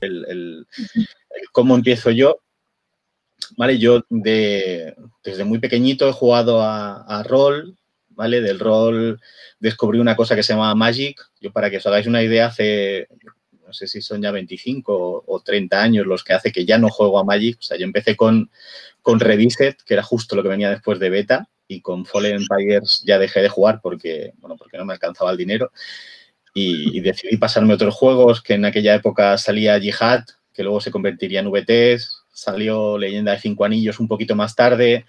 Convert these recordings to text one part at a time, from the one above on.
el, cómo empiezo yo. Vale, yo de, desde muy pequeñito he jugado a, a rol, ¿vale? Del rol descubrí una cosa que se llama Magic. Yo, para que os hagáis una idea, hace, no sé si son ya 25 o 30 años los que hace que ya no juego a Magic. O sea, yo empecé con, con Reviset, que era justo lo que venía después de Beta, y con Fallen Empires ya dejé de jugar porque, bueno, porque no me alcanzaba el dinero. Y, decidí pasarme otros juegos, que en aquella época salía Jihad, que luego se convertiría en VTs, salió Leyenda de Cinco Anillos un poquito más tarde.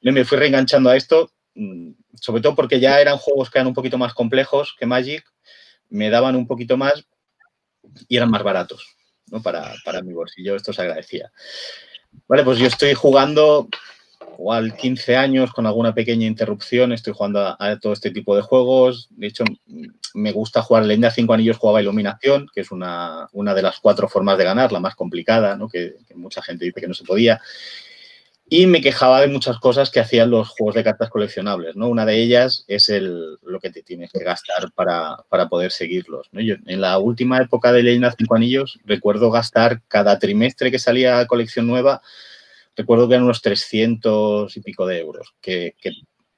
Me fui reenganchando a esto Mm, sobre todo porque ya eran juegos que eran un poquito más complejos que Magic, me daban un poquito más y eran más baratos, ¿no? Para, para mi bolsillo, esto se agradecía. Vale, pues yo estoy jugando igual 15 años con alguna pequeña interrupción, estoy jugando a, todo este tipo de juegos. De hecho, me gusta jugar Leyenda 5 Anillos, jugaba Iluminación, que es una, una, de las cuatro formas de ganar, la más complicada, ¿no? que, que mucha gente dice que no se podía y me quejaba de muchas cosas que hacían los juegos de cartas coleccionables, ¿no? Una de ellas es el, lo que te tienes que gastar para, para poder seguirlos, ¿no? Yo, en la última época de Leyenda Cinco Anillos recuerdo gastar cada trimestre que salía colección nueva, recuerdo que eran unos 300 y pico de euros, que,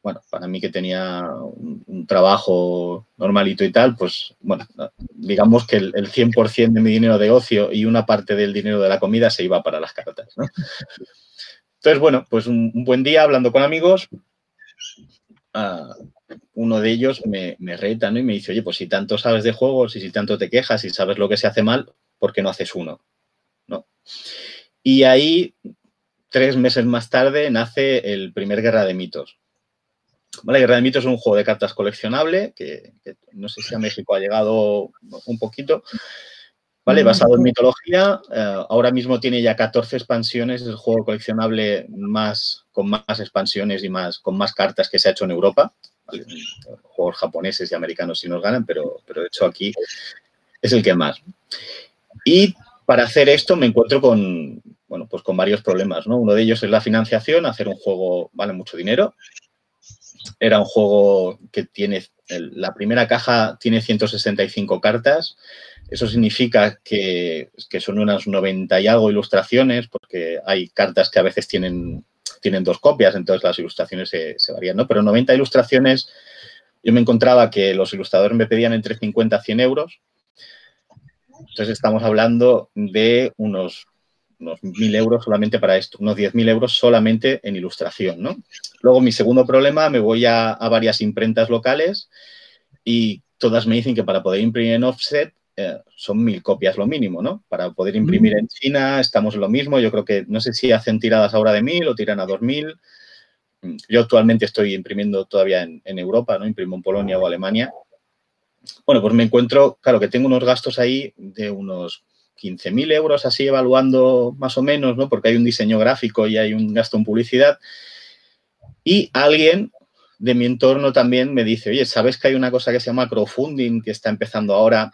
bueno, para mí que tenía un, trabajo normalito y tal, pues, bueno, digamos que el, el 100% de mi dinero de ocio y una parte del dinero de la comida se iba para las cartas, ¿no? Entonces, bueno, pues un, buen día hablando con amigos, uh, uno de ellos me, me, reta ¿no? y me dice, oye, pues si tanto sabes de juegos y si tanto te quejas y sabes lo que se hace mal, ¿por qué no haces uno? ¿No? Y ahí, tres meses más tarde, nace el primer Guerra de Mitos. ¿Vale? Guerra de Mitos es un juego de cartas coleccionable que, que no sé si a México ha llegado un poquito, ¿vale? Basado en mitología. Eh, ahora mismo tiene ya 14 expansiones, es el juego coleccionable más, con más expansiones y más, con más cartas que se ha hecho en Europa. ¿vale? Juegos japoneses y americanos sí nos ganan, pero, pero de hecho aquí es el que más. Y para hacer esto me encuentro con, bueno, pues con varios problemas, ¿no? Uno de ellos es la financiación, hacer un juego vale mucho dinero. Era un juego que tiene, la primera caja tiene 165 cartas, eso significa que, que, son unas 90 y algo ilustraciones, porque hay cartas que a veces tienen, tienen dos copias, entonces las ilustraciones se, varían, ¿no? Pero 90 ilustraciones, yo me encontraba que los ilustradores me pedían entre 50 a 100 euros. Entonces estamos hablando de unos, unos 1.000 euros solamente para esto, unos 10.000 euros solamente en ilustración, ¿no? Luego mi segundo problema, me voy a, a varias imprentas locales y todas me dicen que para poder imprimir en offset eh, son mil copias lo mínimo, ¿no? Para poder imprimir mm. en China estamos en lo mismo. Yo creo que no sé si hacen tiradas ahora de mil o tiran a dos mil. Yo actualmente estoy imprimiendo todavía en, en, Europa, ¿no? Imprimo en Polonia o Alemania. Bueno, pues me encuentro, claro, que tengo unos gastos ahí de unos 15.000 euros así evaluando más o menos, ¿no? Porque hay un diseño gráfico y hay un gasto en publicidad. Y alguien de mi entorno también me dice, oye, ¿sabes que hay una cosa que se llama crowdfunding que está empezando ahora